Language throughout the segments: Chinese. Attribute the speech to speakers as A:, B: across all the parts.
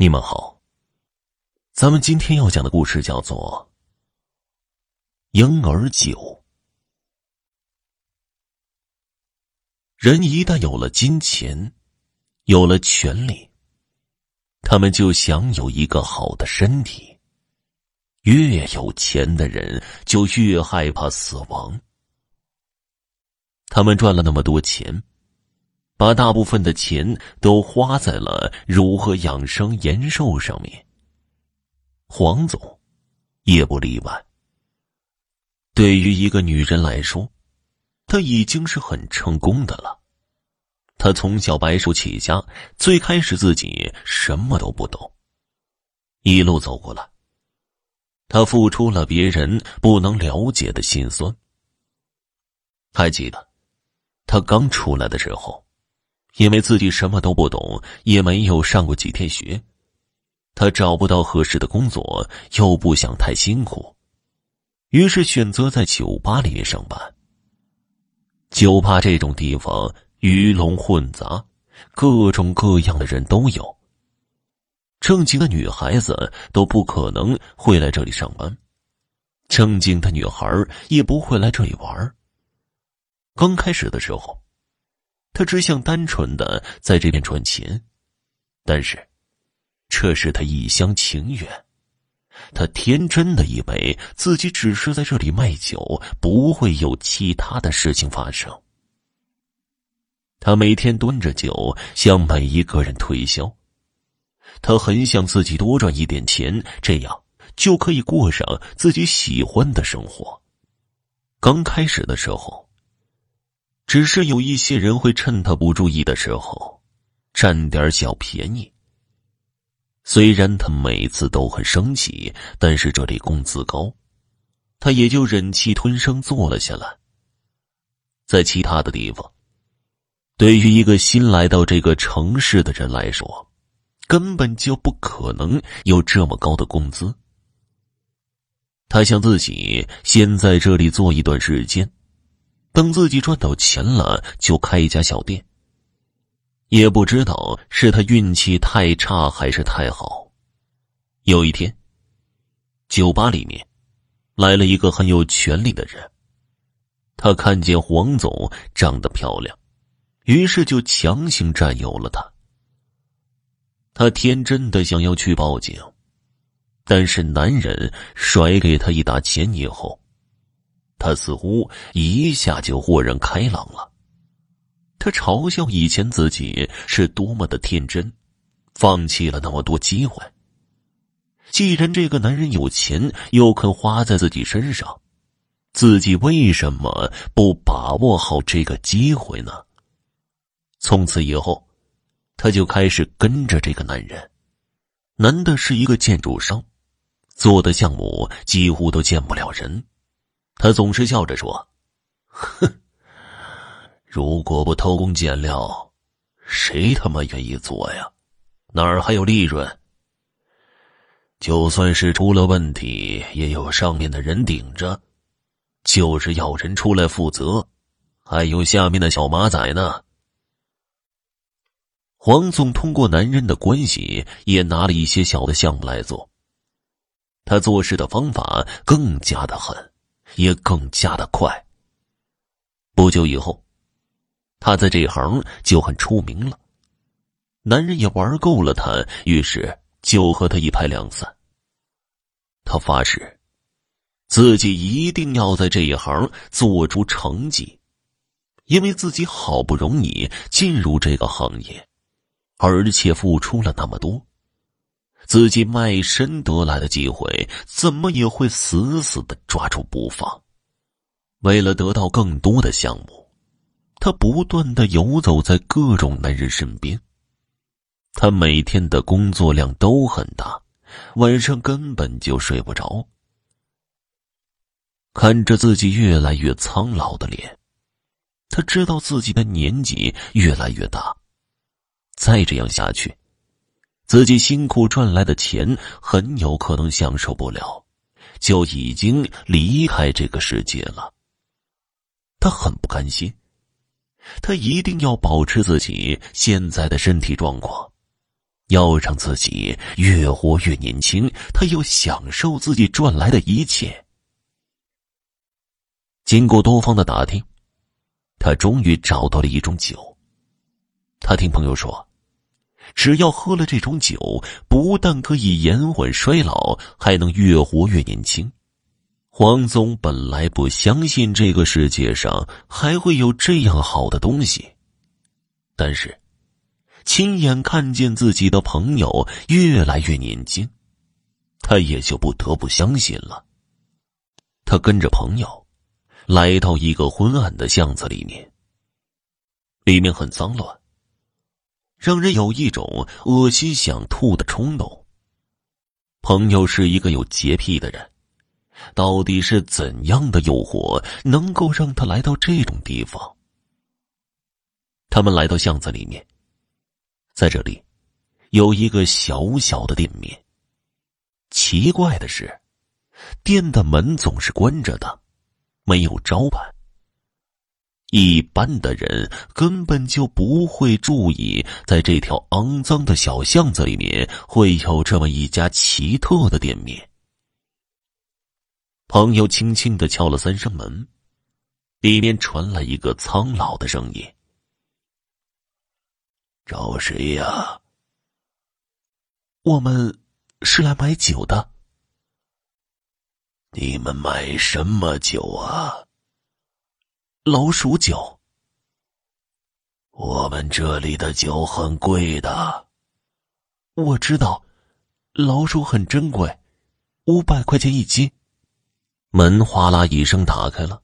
A: 你们好，咱们今天要讲的故事叫做《婴儿酒》。人一旦有了金钱，有了权利，他们就想有一个好的身体。越有钱的人就越害怕死亡。他们赚了那么多钱。把大部分的钱都花在了如何养生延寿上面。黄总也不例外。对于一个女人来说，她已经是很成功的了。她从小白手起家，最开始自己什么都不懂，一路走过来。她付出了别人不能了解的心酸。还记得，她刚出来的时候。因为自己什么都不懂，也没有上过几天学，他找不到合适的工作，又不想太辛苦，于是选择在酒吧里面上班。酒吧这种地方鱼龙混杂，各种各样的人都有。正经的女孩子都不可能会来这里上班，正经的女孩也不会来这里玩。刚开始的时候。他只想单纯的在这边赚钱，但是，这是他一厢情愿。他天真的以为自己只是在这里卖酒，不会有其他的事情发生。他每天端着酒向每一个人推销，他很想自己多赚一点钱，这样就可以过上自己喜欢的生活。刚开始的时候。只是有一些人会趁他不注意的时候，占点小便宜。虽然他每次都很生气，但是这里工资高，他也就忍气吞声坐了下来。在其他的地方，对于一个新来到这个城市的人来说，根本就不可能有这么高的工资。他想自己先在这里做一段时间。等自己赚到钱了，就开一家小店。也不知道是他运气太差还是太好。有一天，酒吧里面来了一个很有权力的人。他看见黄总长得漂亮，于是就强行占有了他。他天真的想要去报警，但是男人甩给他一沓钱以后。他似乎一下就豁然开朗了，他嘲笑以前自己是多么的天真，放弃了那么多机会。既然这个男人有钱，又肯花在自己身上，自己为什么不把握好这个机会呢？从此以后，他就开始跟着这个男人。男的是一个建筑商，做的项目几乎都见不了人。他总是笑着说：“哼，如果不偷工减料，谁他妈愿意做呀？哪儿还有利润？就算是出了问题，也有上面的人顶着，就是要人出来负责，还有下面的小马仔呢。”黄总通过男人的关系，也拿了一些小的项目来做。他做事的方法更加的狠。也更加的快。不久以后，他在这一行就很出名了。男人也玩够了他，于是就和他一拍两散。他发誓，自己一定要在这一行做出成绩，因为自己好不容易进入这个行业，而且付出了那么多。自己卖身得来的机会，怎么也会死死的抓住不放。为了得到更多的项目，他不断的游走在各种男人身边。他每天的工作量都很大，晚上根本就睡不着。看着自己越来越苍老的脸，他知道自己的年纪越来越大，再这样下去。自己辛苦赚来的钱很有可能享受不了，就已经离开这个世界了。他很不甘心，他一定要保持自己现在的身体状况，要让自己越活越年轻，他要享受自己赚来的一切。经过多方的打听，他终于找到了一种酒。他听朋友说，只要喝了这种酒，不但可以延缓衰老，还能越活越年轻。黄宗本来不相信这个世界上还会有这样好的东西，但是。亲眼看见自己的朋友越来越年轻，他也就不得不相信了。他跟着朋友，来到一个昏暗的巷子里面，里面很脏乱，让人有一种恶心想吐的冲动。朋友是一个有洁癖的人，到底是怎样的诱惑能够让他来到这种地方？他们来到巷子里面。在这里，有一个小小的店面。奇怪的是，店的门总是关着的，没有招牌。一般的人根本就不会注意，在这条肮脏的小巷子里面会有这么一家奇特的店面。朋友轻轻的敲了三声门，里面传来一个苍老的声音。找谁呀？
B: 我们是来买酒的。
C: 你们买什么酒啊？
B: 老鼠酒。
C: 我们这里的酒很贵的。
B: 我知道，老鼠很珍贵，五百块钱一斤。
A: 门哗啦一声打开了，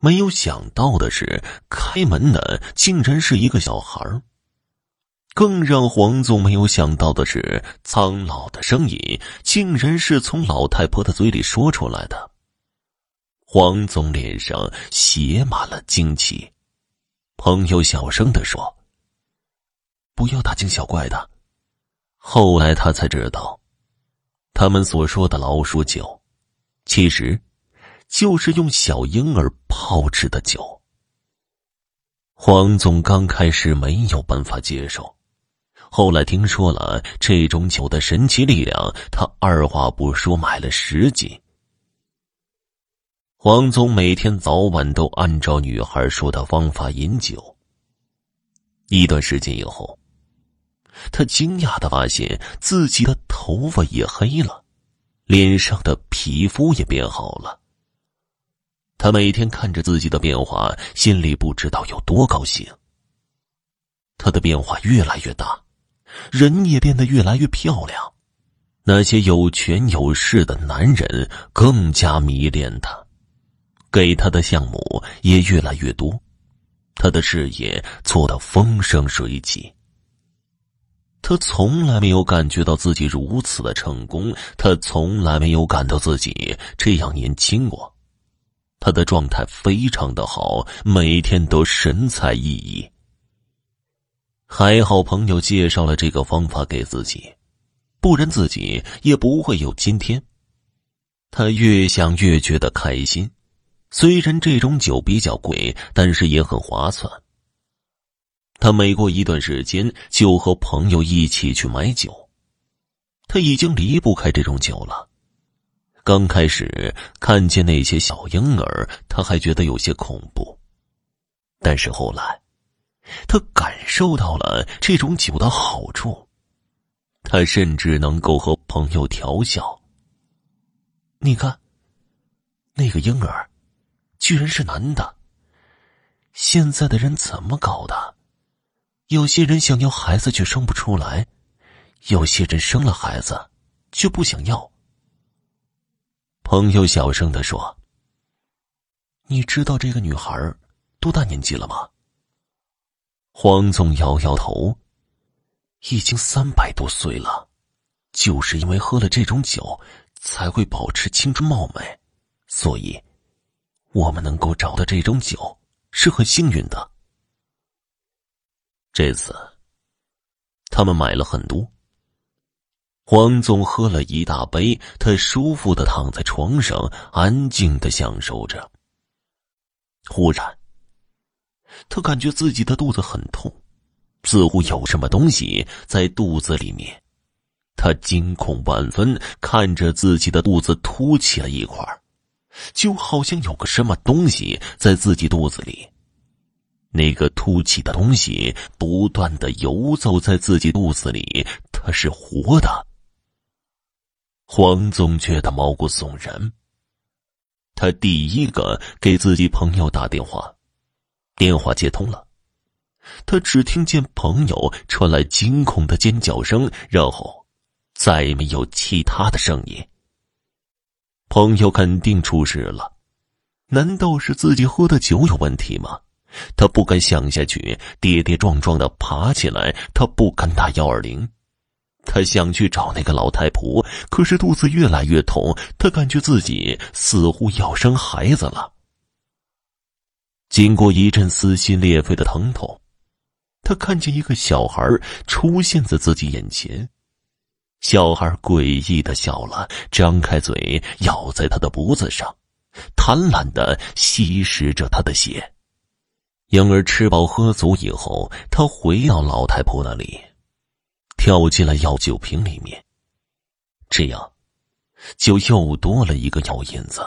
A: 没有想到的是，开门的竟然是一个小孩。更让黄总没有想到的是，苍老的声音竟然是从老太婆的嘴里说出来的。黄总脸上写满了惊奇，朋友小声的说：“
B: 不要大惊小怪的。”
A: 后来他才知道，他们所说的老鼠酒，其实就是用小婴儿泡制的酒。黄总刚开始没有办法接受。后来听说了这种酒的神奇力量，他二话不说买了十斤。黄总每天早晚都按照女孩说的方法饮酒。一段时间以后，他惊讶的发现自己的头发也黑了，脸上的皮肤也变好了。他每天看着自己的变化，心里不知道有多高兴。他的变化越来越大。人也变得越来越漂亮，那些有权有势的男人更加迷恋他，给他的项目也越来越多，他的事业做得风生水起。他从来没有感觉到自己如此的成功，他从来没有感到自己这样年轻过，他的状态非常的好，每天都神采奕奕。还好朋友介绍了这个方法给自己，不然自己也不会有今天。他越想越觉得开心，虽然这种酒比较贵，但是也很划算。他每过一段时间就和朋友一起去买酒，他已经离不开这种酒了。刚开始看见那些小婴儿，他还觉得有些恐怖，但是后来。他感受到了这种酒的好处，他甚至能够和朋友调笑。
B: 你看，那个婴儿，居然是男的。现在的人怎么搞的？有些人想要孩子却生不出来，有些人生了孩子却不想要。
A: 朋友小声的说：“
B: 你知道这个女孩多大年纪了吗？”
A: 黄总摇摇头，
B: 已经三百多岁了，就是因为喝了这种酒，才会保持青春貌美，所以，我们能够找到这种酒是很幸运的。
A: 这次，他们买了很多。黄总喝了一大杯，他舒服的躺在床上，安静的享受着。忽然。他感觉自己的肚子很痛，似乎有什么东西在肚子里面。他惊恐万分，看着自己的肚子凸起了一块，就好像有个什么东西在自己肚子里。那个凸起的东西不断的游走在自己肚子里，它是活的。黄总觉得毛骨悚然。他第一个给自己朋友打电话，电话接通了，他只听见朋友传来惊恐的尖叫声，然后。再没有其他的声音。朋友肯定出事了，难道是自己喝的酒有问题吗？他不敢想下去，跌跌撞撞的爬起来。他不敢打幺二零，他想去找那个老太婆，可是肚子越来越痛，他感觉自己似乎要生孩子了。经过一阵撕心裂肺的疼痛，他看见一个小孩出现在自己眼前。小孩诡异的笑了，张开嘴咬在他的脖子上，贪婪的吸食着他的血。婴儿吃饱喝足以后，他回到老太婆那里，跳进了药酒瓶里面。这样，就又多了一个药引子。